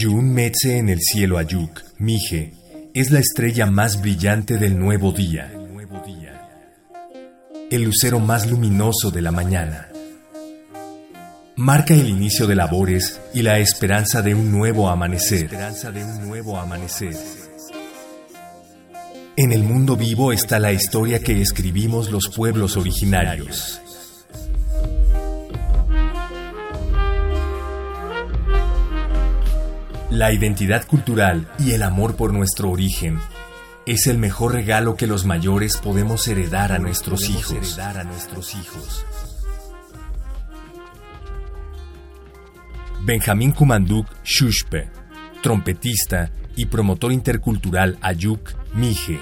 Yun Metze en el cielo Ayuk, Mije, es la estrella más brillante del nuevo día, el lucero más luminoso de la mañana. Marca el inicio de labores y la esperanza de un nuevo amanecer. En el mundo vivo está la historia que escribimos los pueblos originarios. La identidad cultural y el amor por nuestro origen es el mejor regalo que los mayores podemos heredar a nuestros hijos. Benjamín Kumanduk Shushpe, trompetista y promotor intercultural Ayuk Mije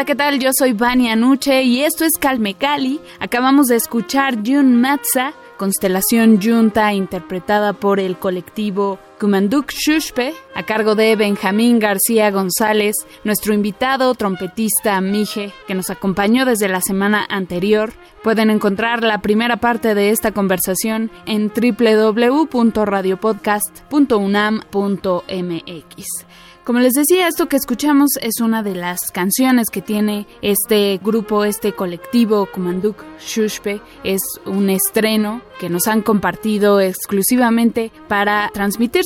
Hola, ¿qué tal? Yo soy Vania Anuche y esto es Calme Cali. Acabamos de escuchar Jun Matza, constelación Junta, interpretada por el colectivo Kumanduk Shushpe, a cargo de Benjamín García González, nuestro invitado trompetista Mije, que nos acompañó desde la semana anterior. Pueden encontrar la primera parte de esta conversación en www.radiopodcast.unam.mx. Como les decía, esto que escuchamos es una de las canciones que tiene este grupo, este colectivo Kumanduk Shushpe. Es un estreno que nos han compartido exclusivamente para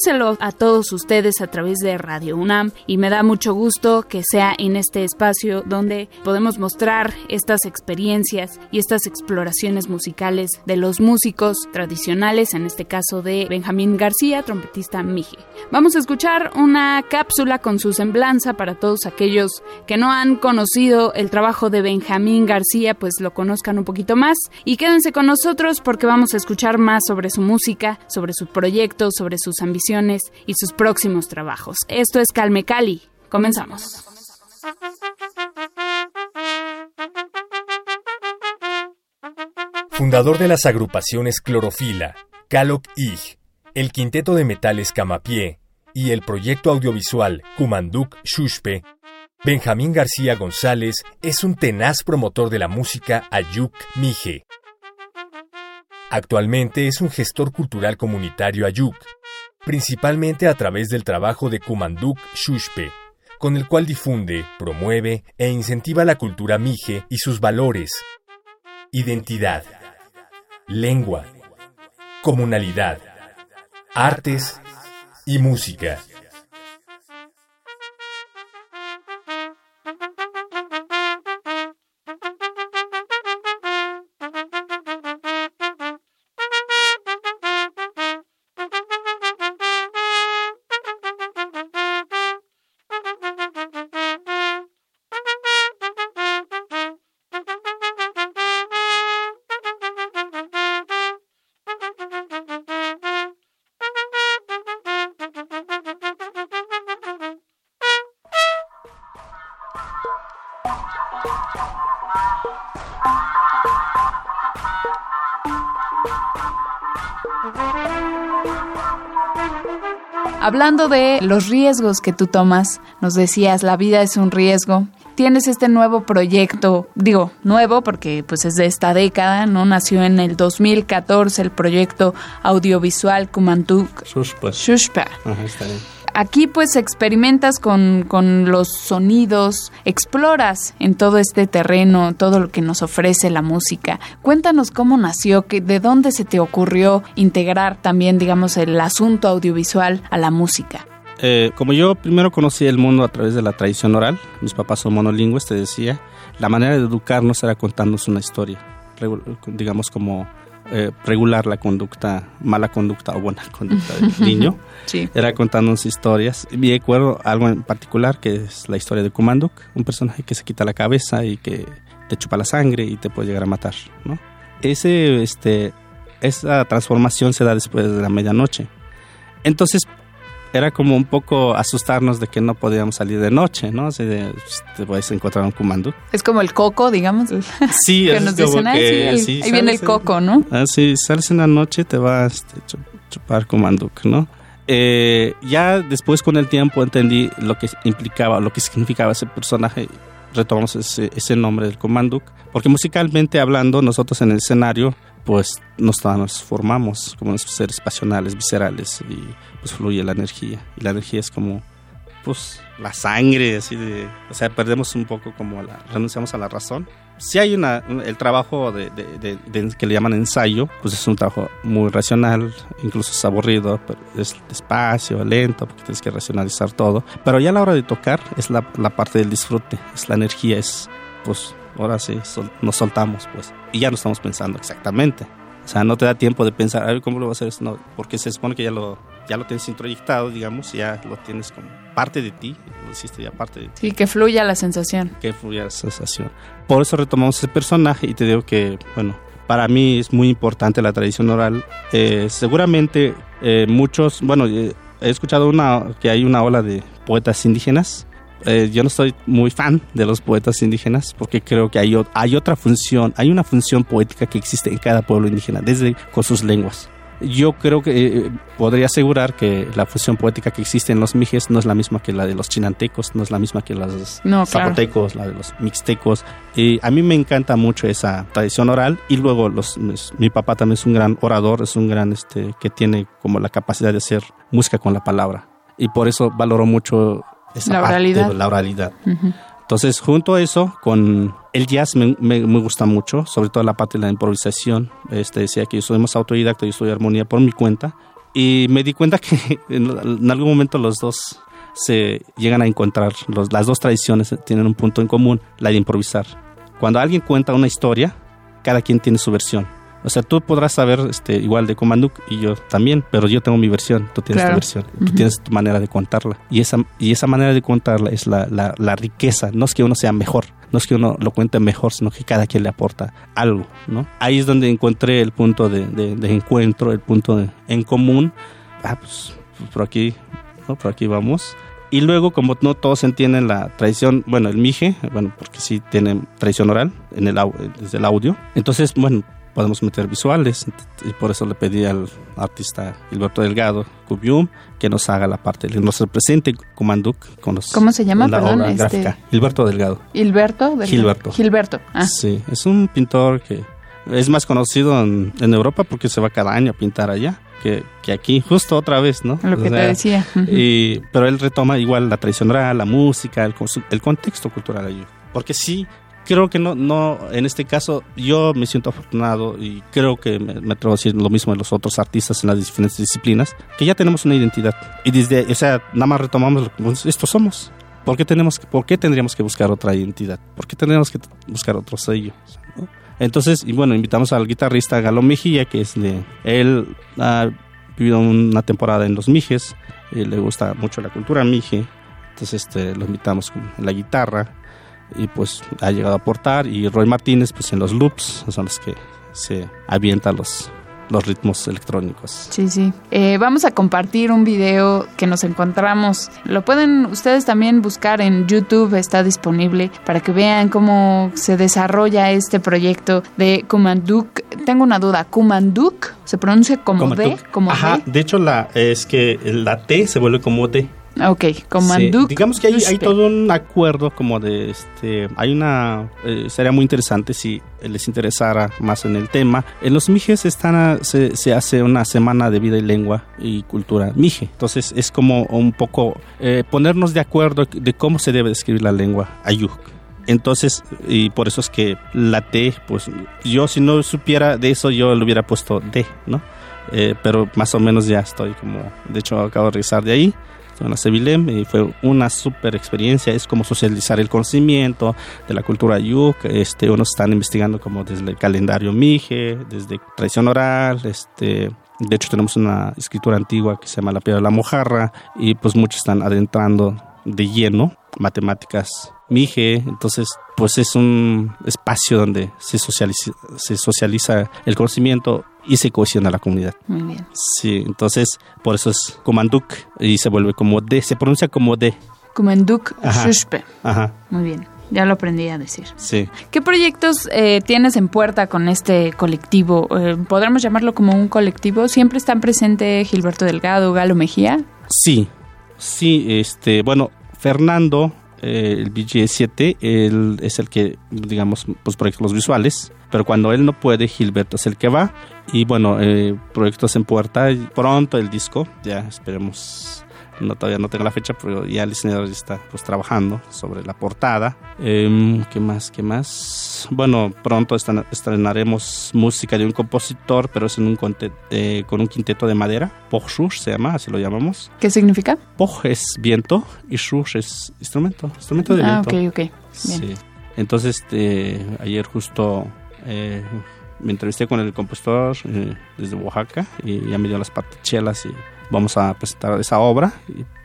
transmitírselo a todos ustedes a través de Radio UNAM y me da mucho gusto que sea en este espacio donde podemos mostrar estas experiencias y estas exploraciones musicales de los músicos tradicionales, en este caso de Benjamín García, trompetista Mije. Vamos a escuchar una cápsula con su semblanza para todos aquellos que no han conocido el trabajo de Benjamín García, pues lo conozcan un poquito más. Y quédense con nosotros porque vamos a escuchar más sobre su música, sobre sus proyectos, sobre sus ambiciones y sus próximos trabajos. Esto es Calme Cali. Comenzamos. Fundador de las agrupaciones Clorofila, Caloc Ig, el Quinteto de Metales Camapié y el proyecto audiovisual Kumanduk Shushpe, Benjamín García González es un tenaz promotor de la música Ayuk Mije. Actualmente es un gestor cultural comunitario Ayuk, principalmente a través del trabajo de Kumanduk Shushpe, con el cual difunde, promueve e incentiva la cultura Mije y sus valores, identidad, lengua, comunalidad, artes. Y música. Hablando de los riesgos que tú tomas, nos decías, la vida es un riesgo. Tienes este nuevo proyecto, digo, nuevo porque pues es de esta década, ¿no? Nació en el 2014 el proyecto audiovisual Kumantuk Shushpa. Ajá, está bien aquí pues experimentas con, con, los sonidos, exploras en todo este terreno, todo lo que nos ofrece la música. Cuéntanos cómo nació, que, de dónde se te ocurrió integrar también, digamos, el asunto audiovisual a la música. Eh, como yo primero conocí el mundo a través de la tradición oral, mis papás son monolingües, te decía, la manera de educarnos era contándonos una historia, digamos como eh, regular la conducta, mala conducta o buena conducta del niño. Era contándonos historias. Y me acuerdo algo en particular que es la historia de Kumanduk, un personaje que se quita la cabeza y que te chupa la sangre y te puede llegar a matar, ¿no? Ese, este, esa transformación se da después de la medianoche. Entonces, era como un poco asustarnos de que no podíamos salir de noche, ¿no? O sea, pues, te puedes encontrar un comando. Es como el coco, digamos. Sí, que nos dicen, ahí viene el coco, ¿no? Ah, sí, sales en la noche te vas a chupar comando, ¿no? Eh, ya después con el tiempo entendí lo que implicaba, lo que significaba ese personaje retomamos ese, ese nombre del Comanduk, porque musicalmente hablando, nosotros en el escenario pues nos transformamos como seres pasionales, viscerales y pues fluye la energía. Y la energía es como pues la sangre, así de, o sea, perdemos un poco como la, renunciamos a la razón. Si hay una, el trabajo de, que le llaman ensayo, pues es un trabajo muy racional, incluso es aburrido, pero es despacio, lento, porque tienes que racionalizar todo. Pero ya a la hora de tocar es la, la parte del disfrute, es la energía, es pues ahora sí, nos soltamos, pues. Y ya no estamos pensando exactamente. O sea, no te da tiempo de pensar, a ver cómo lo voy a hacer no, porque se supone que ya lo, ya lo tienes introyectado, digamos, ya lo tienes como parte de ti, lo hiciste ya parte de ti. Sí, que fluya la sensación. Que fluya la sensación. Por eso retomamos ese personaje y te digo que, bueno, para mí es muy importante la tradición oral. Eh, seguramente eh, muchos, bueno, eh, he escuchado una, que hay una ola de poetas indígenas eh, yo no soy muy fan de los poetas indígenas porque creo que hay, hay otra función, hay una función poética que existe en cada pueblo indígena, desde con sus lenguas. Yo creo que eh, podría asegurar que la función poética que existe en los mijes no es la misma que la de los chinantecos, no es la misma que los zapotecos, la de los mixtecos. Y a mí me encanta mucho esa tradición oral y luego los, mi papá también es un gran orador, es un gran este que tiene como la capacidad de hacer música con la palabra y por eso valoro mucho la oralidad. la oralidad. Entonces, junto a eso, con el jazz me, me, gusta mucho, sobre todo la parte de la improvisación. Este, decía que yo soy más autodidacta, yo estudio armonía por mi cuenta. Y me di cuenta que en, algún momento los dos se llegan a encontrar, los, las dos tradiciones tienen un punto en común, la de improvisar. Cuando alguien cuenta una historia, cada quien tiene su versión. O sea, tú podrás saber este, igual de Kumanduk y yo también, pero yo tengo mi versión, tú tienes tu versión, tú tienes tu manera de contarla. Y esa, y esa manera de contarla es la, la, riqueza, no es que uno sea mejor, no es que uno lo cuente mejor, sino que cada quien le aporta algo, ¿no? Ahí es donde encontré el punto de, de, encuentro, el punto en común. Ah, pues, pues, por aquí, ¿no? Por aquí vamos. Y luego, como no todos entienden la tradición, bueno, el mije, bueno, porque sí tiene tradición oral en el, desde el audio. Entonces, bueno, podemos meter visuales y por eso le pedí al artista Gilberto Delgado, Cubium, que nos haga la parte, nos represente Comanduk con los, ¿Cómo se llama? Perdón, obra este gráfica. Gilberto Delgado. Gilberto Delgado. Gilberto. Gilberto. Ah. Sí, es un pintor que es más conocido en, en Europa porque se va cada año a pintar allá que, aquí, justo otra vez, ¿no? Lo que te decía. y, pero él retoma igual la tradición oral, la música, el, el contexto cultural allí. Porque sí, creo que no, no, en este caso yo me siento afortunado y creo que me, me atrevo a decir lo mismo de los otros artistas en las diferentes disciplinas, que ya tenemos una identidad. Y desde, o sea, nada más retomamos lo que esto somos. ¿Por qué, tenemos, ¿Por qué tendríamos que buscar otra identidad? ¿Por qué tendríamos que buscar otro sello? Entonces, y bueno, invitamos al guitarrista Galo Mejía, que es de él ha vivido una temporada en los Mijes, y le gusta mucho la cultura Mije, entonces este, lo invitamos con la guitarra y pues ha llegado a aportar y Roy Martínez pues en los loops son los que se avienta los los ritmos electrónicos. Sí, sí. Eh, vamos a compartir un video que nos encontramos. Lo pueden ustedes también buscar en YouTube, está disponible para que vean cómo se desarrolla este proyecto de Kumanduk. Tengo una duda, ¿Kumanduk se pronuncia como D? Como Ajá, de hecho la, es que la T se vuelve como D. Ok, Comanduk. Digamos que hay, hay, todo un acuerdo como de este, hay una, eh, sería muy interesante si les interesara más en el tema. En los Mijes están se, se, hace una semana de vida y lengua y cultura Mije. Entonces es como un poco eh, ponernos de acuerdo de cómo se debe escribir la lengua Ayuk. Entonces, y por eso es que la T, pues yo si no supiera de eso, yo le hubiera puesto D, ¿no? Eh, pero más o menos ya estoy como, de hecho acabo de regresar de ahí en la Sevilem fue una super experiencia. Es como socializar el conocimiento de la cultura yuk. Este, unos están investigando como desde el calendario Mije, desde tradición oral, este, de hecho tenemos una escritura antigua que se llama la piedra de la mojarra y pues muchos están adentrando de lleno matemáticas Mije, entonces pues es un espacio donde se socializa, se socializa el conocimiento y se cohesiona la comunidad. Muy bien. Sí, entonces por eso es Comanduk y se vuelve como D, se pronuncia como D. Comanduk Shushpe. Ajá. Muy bien. Ya lo aprendí a decir. Sí. ¿Qué proyectos eh, tienes en puerta con este colectivo? Eh, ¿Podríamos llamarlo como un colectivo? ¿Siempre están presentes Gilberto Delgado, Galo Mejía? Sí, sí, este, bueno, Fernando, eh, el BG7, él es el que, digamos, pues proyectos los visuales, pero cuando él no puede, Gilberto es el que va. Y bueno, eh, proyectos en puerta, pronto el disco, ya esperemos no todavía no tengo la fecha, pero ya el diseñador está pues trabajando sobre la portada. Em, ¿Qué más? ¿Qué más? Bueno, pronto estrenaremos música de un compositor, pero es en un eh, con un quinteto de madera. Pochshush se llama, así lo llamamos. ¿Qué significa? Poch es viento y shush es instrumento, instrumento de ah, viento. ok, ok. Sí. Entonces, este, ayer justo eh, me entrevisté con el compositor eh, desde Oaxaca y ya me dio las partichelas y vamos a presentar esa obra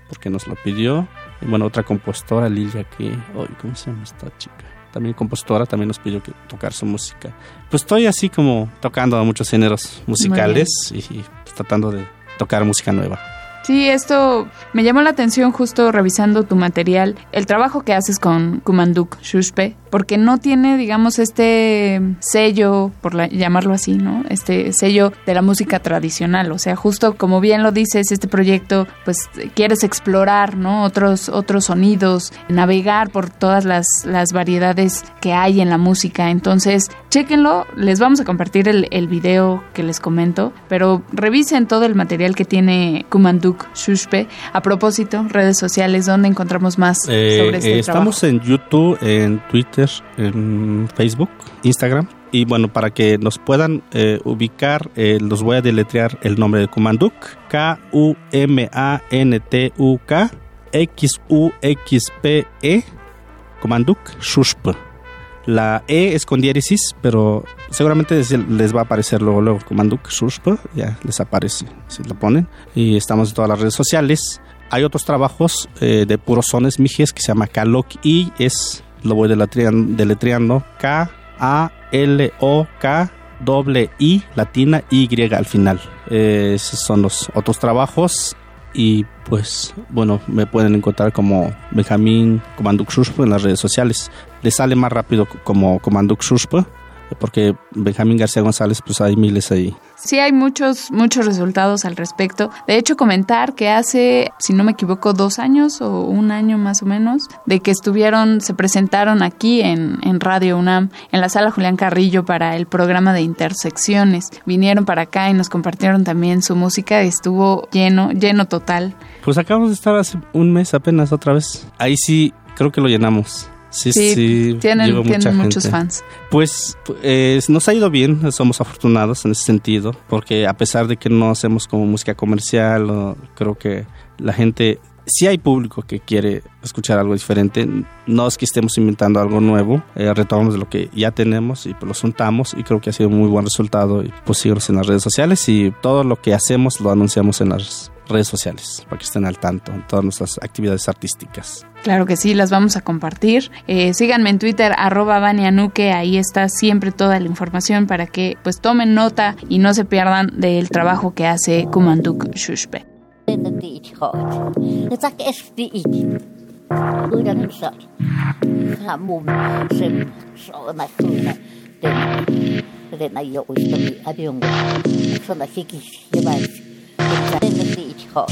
porque nos lo pidió. Y bueno, otra compositora, Lilia, que, ¿cómo se llama esta chica? También compositora, también nos pidió que tocar su música. Pues estoy así como tocando a muchos géneros musicales y, y tratando de tocar música nueva. Sí, esto me llamó la atención justo revisando tu material, el trabajo que haces con Kumanduk Shushpe, porque no tiene, digamos, este sello, por llamarlo así, ¿no? Este sello de la música tradicional. O sea, justo como bien lo dices, este proyecto, pues quieres explorar, ¿no? Otros, otros sonidos, navegar por todas las, las variedades que hay en la música. Entonces, chéquenlo, les vamos a compartir el, el video que les comento, pero revisen todo el material que tiene Kumanduk Shushpe. A propósito, redes sociales, ¿dónde encontramos más eh, sobre este eh, Estamos en YouTube, en Twitter, en Facebook, Instagram. Y bueno, para que nos puedan eh, ubicar, eh, los voy a deletrear el nombre de Kumanduk. K-U-M-A-N-T-U-K X-U-X-P-E Kumanduk Shushp. La E es con diéresis, pero seguramente les va a aparecer luego, luego Shushpa, ya les aparece si lo ponen. Y estamos en todas las redes sociales. Hay otros trabajos eh, de puros sones mijes que se llama Kalok y es, lo voy deletreando, K-A-L-O-K doble I latina Y al final. Eh, esos son los otros trabajos y pues bueno, me pueden encontrar como Benjamín Comanduk en las redes sociales. Le sale más rápido como Comanduk porque Benjamín García González, pues hay miles ahí. Sí, hay muchos, muchos resultados al respecto. De hecho, comentar que hace, si no me equivoco, dos años o un año más o menos, de que estuvieron, se presentaron aquí en, en Radio UNAM, en la sala Julián Carrillo para el programa de intersecciones. Vinieron para acá y nos compartieron también su música. Estuvo lleno, lleno total. Pues acabamos de estar hace un mes apenas otra vez. Ahí sí, creo que lo llenamos. Sí, sí, tienen, muchos fans. Pues nos ha ido bien, somos afortunados en ese sentido, porque a pesar de que no hacemos como música comercial, creo que la gente, si hay público que quiere escuchar algo diferente, no es que estemos inventando algo nuevo, eh, retomamos lo que ya tenemos y lo juntamos y creo que ha sido un muy buen resultado y pues en las redes sociales y todo lo que hacemos lo anunciamos en las redes sociales para que estén al tanto en todas nuestras actividades artísticas. Claro que sí, las vamos a compartir. Eh, síganme en Twitter, arroba Banianuque, ahí está siempre toda la información para que pues tomen nota y no se pierdan del trabajo que hace Kumanduk Shushpe. 这是一条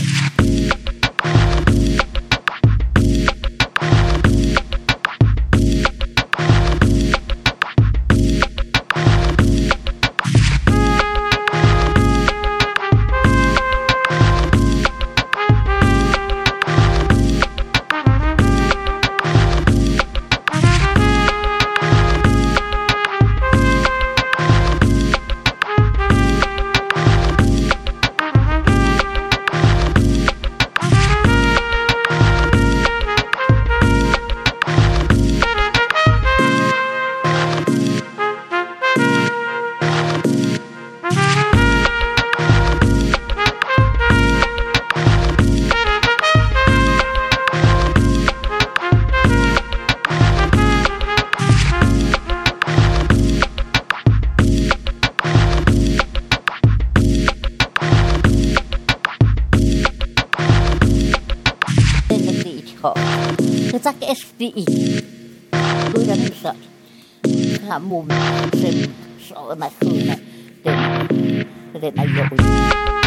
Zack SDI. Aku dah bisa sambung dengan seorang aku nak tengok. Tak.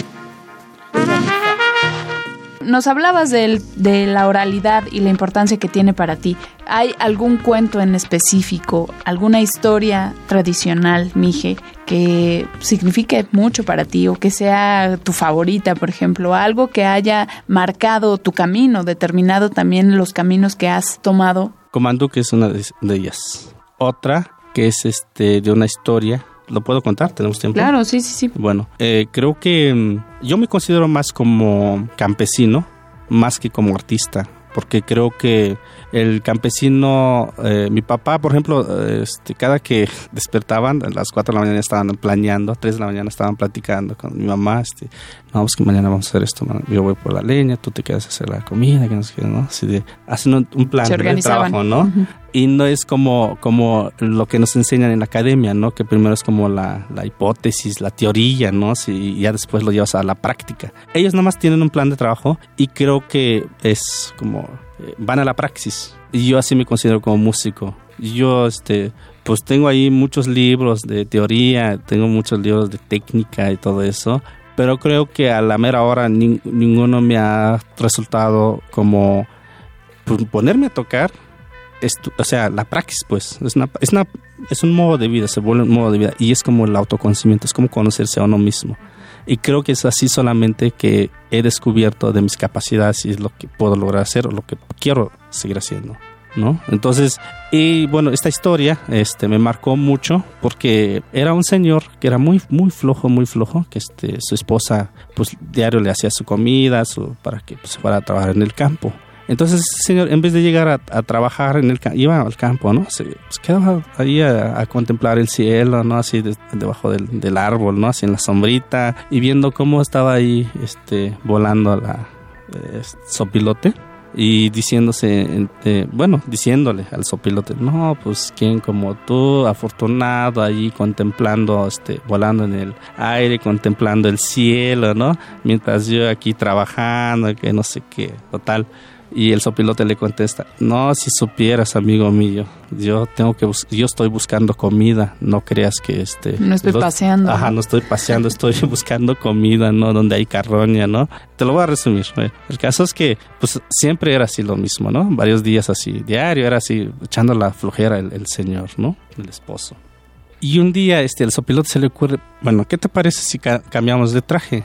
Nos hablabas de la oralidad y la importancia que tiene para ti. ¿Hay algún cuento en específico, alguna historia tradicional, Mije, que signifique mucho para ti o que sea tu favorita, por ejemplo, algo que haya marcado tu camino, determinado también los caminos que has tomado? Comando, que es una de ellas. Otra, que es este de una historia ¿Lo puedo contar? ¿Tenemos tiempo? Claro, sí, sí, sí. Bueno, eh, creo que mm, yo me considero más como campesino, más que como artista, porque creo que el campesino, eh, mi papá, por ejemplo, este, cada que despertaban, a las 4 de la mañana estaban planeando, a 3 de la mañana estaban platicando con mi mamá, este, no, pues que mañana vamos a hacer esto, yo voy por la leña, tú te quedas a hacer la comida, que no sé qué, ¿no? Así de, hacen un, plan de trabajo, ¿no? y no es como, como lo que nos enseñan en la academia, ¿no? Que primero es como la, la hipótesis, la teoría, ¿no? y ya después lo llevas a la práctica. Ellos nomás tienen un plan de trabajo y creo que es como eh, van a la praxis. Y yo así me considero como músico. Yo, este, pues tengo ahí muchos libros de teoría, tengo muchos libros de técnica y todo eso, pero creo que a la mera hora ninguno me ha resultado como pues, ponerme a tocar o sea, la praxis, pues, es, una, es, es un modo de vida, se vuelve un modo de vida y es como el autoconocimiento, es como conocerse a uno mismo. Y creo que es así solamente que he descubierto de mis capacidades y es lo que puedo lograr hacer o lo que quiero seguir haciendo. ¿No? Entonces, y bueno, esta historia este, me marcó mucho porque era un señor que era muy, muy flojo, muy flojo, que este, su esposa, pues diario le hacía su comida su, para que pues, fuera a trabajar en el campo. Entonces, señor, en vez de llegar a, trabajar en el iba al campo, ¿no? Se pues, quedaba ahí a, contemplar el cielo, ¿no? Así debajo del, árbol, ¿no? Así en la sombrita y viendo cómo estaba ahí, este, volando la eh, sopilote y diciéndose, eh, bueno, diciéndole al sopilote, no, pues quién como tú, afortunado ahí contemplando, este, volando en el aire, contemplando el cielo, ¿no? Mientras yo aquí trabajando, que no sé qué, total. Y el sopilote le contesta, no, si supieras, amigo mío, yo tengo que yo estoy buscando comida, no creas que este... No estoy paseando. Ajá, no estoy paseando, estoy buscando comida, ¿no? Donde hay carroña, ¿no? Te lo voy a resumir. El caso es que, pues, siempre era así lo mismo, ¿no? Varios días así, diario, era así, echando la flojera el, el señor, ¿no? El esposo. Y un día, este, el sopilote se le ocurre, bueno, ¿qué te parece si cambiamos de traje?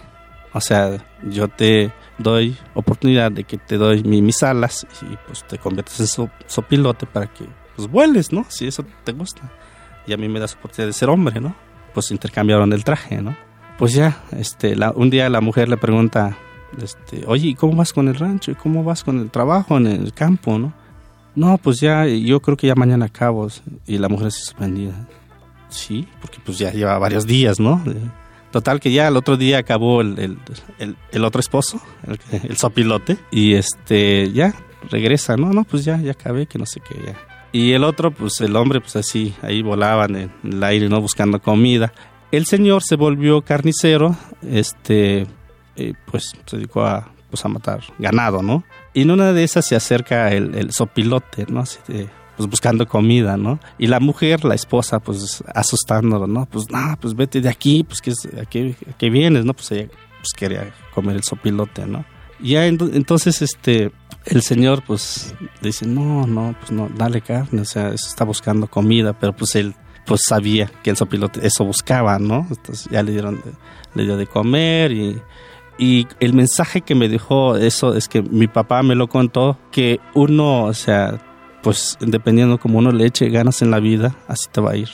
O sea, yo te doy oportunidad de que te doy mis alas y pues te conviertes en sopilote para que pues vueles, ¿no? Si eso te gusta. Y a mí me das oportunidad de ser hombre, ¿no? Pues intercambiaron el traje, ¿no? Pues ya, este, un día la mujer le pregunta, este, oye, ¿y cómo vas con el rancho? ¿Y cómo vas con el trabajo en el campo, no? No, pues ya, yo creo que ya mañana acabo. Y la mujer se suspendida. Sí, porque pues ya lleva varios días, ¿no? Total que ya el otro día acabó el, otro esposo, el, sopilote, y este ya regresa, no, no, pues ya, ya acabé, que no sé qué, ya. Y el otro, pues el hombre, pues así, ahí volaban en el aire, ¿no? Buscando comida. El señor se volvió carnicero, este, pues se dedicó a, pues, a matar ganado, ¿no? Y en una de esas se acerca el, el sopilote, ¿no? Así de, pues buscando comida, ¿no? Y la mujer, la esposa, pues asustándolo, ¿no? Pues no, pues vete de aquí, pues que aquí, aquí vienes, ¿no? Pues ella pues quería comer el sopilote, ¿no? Ya entonces este el señor pues dice, "No, no, pues no, dale carne, o sea, está buscando comida", pero pues él pues sabía que el sopilote eso buscaba, ¿no? Entonces ya le dieron le dio de comer y y el mensaje que me dejó eso es que mi papá me lo contó que uno, o sea, pues dependiendo como uno le eche ganas en la vida, así te va a ir.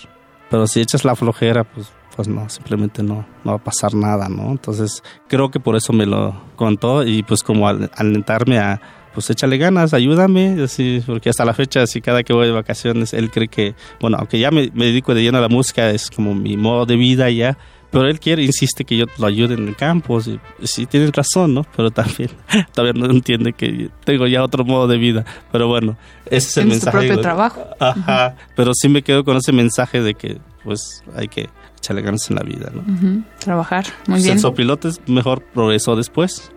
Pero si echas la flojera, pues, pues no, simplemente no, no va a pasar nada, ¿no? Entonces creo que por eso me lo contó y pues como al, alentarme a, pues échale ganas, ayúdame, así, porque hasta la fecha, así cada que voy de vacaciones, él cree que, bueno, aunque ya me, me dedico de lleno a la música, es como mi modo de vida ya, pero él quiere, insiste que yo lo ayude en el campo. Sí, sí tiene razón, ¿no? Pero también todavía no entiende que tengo ya otro modo de vida. Pero bueno, ese es el mensaje. tu propio trabajo. Ajá. Pero sí me quedo con ese mensaje de que, pues, hay que echarle ganas en la vida, ¿no? Trabajar, muy pues bien. El sopilote mejor progresó después.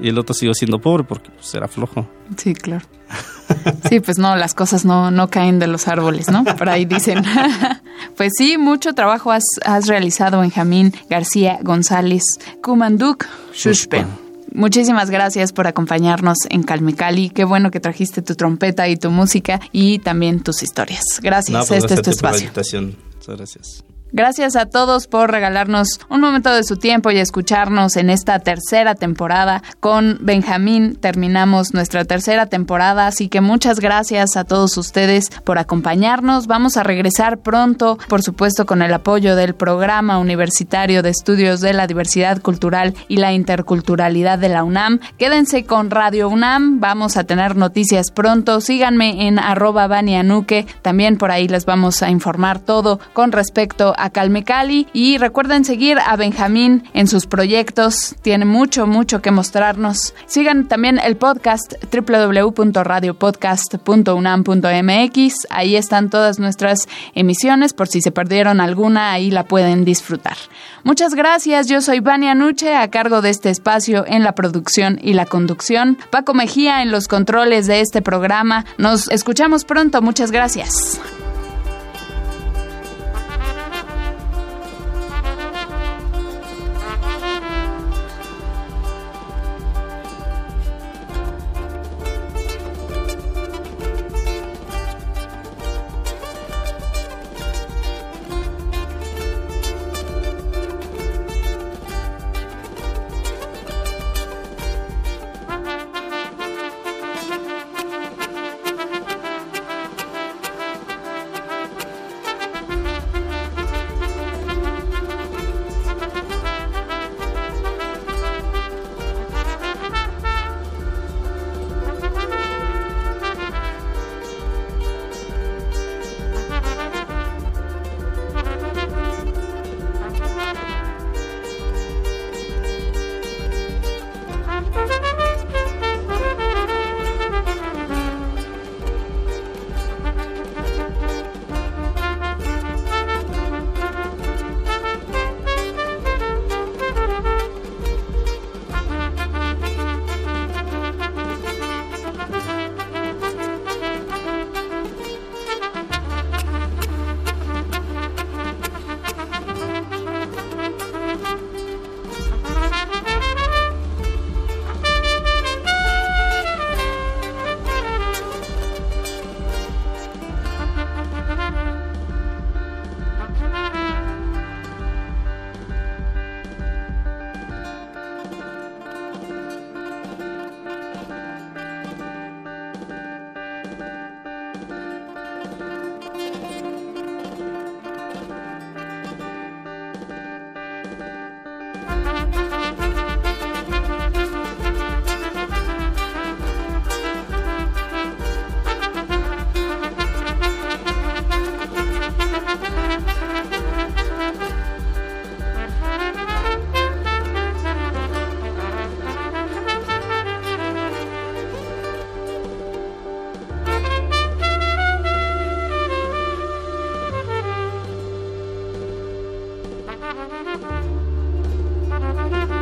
Y el otro siguió siendo pobre porque pues, era flojo. Sí, claro. Sí, pues no, las cosas no, no caen de los árboles, ¿no? Por ahí dicen. Pues sí, mucho trabajo has, has realizado, Benjamín García González, Kumanduk Shushpe. Muchísimas gracias por acompañarnos en Calmecali. Qué bueno que trajiste tu trompeta y tu música y también tus historias. Gracias. Pues este es tu espacio. Muchas gracias. Gracias a todos por regalarnos un momento de su tiempo y escucharnos en esta tercera temporada. Con Benjamín terminamos nuestra tercera temporada, así que muchas gracias a todos ustedes por acompañarnos. Vamos a regresar pronto, por supuesto, con el apoyo del Programa Universitario de Estudios de la Diversidad Cultural y la Interculturalidad de la UNAM. Quédense con Radio UNAM, vamos a tener noticias pronto. Síganme en arroba Banianuque, también por ahí les vamos a informar todo con respecto a a Calme Cali y recuerden seguir a Benjamín en sus proyectos. Tiene mucho, mucho que mostrarnos. Sigan también el podcast www.radiopodcast.unam.mx. Ahí están todas nuestras emisiones. Por si se perdieron alguna, ahí la pueden disfrutar. Muchas gracias. Yo soy Vania Nuche, a cargo de este espacio en la producción y la conducción. Paco Mejía en los controles de este programa. Nos escuchamos pronto. Muchas gracias. Thank you.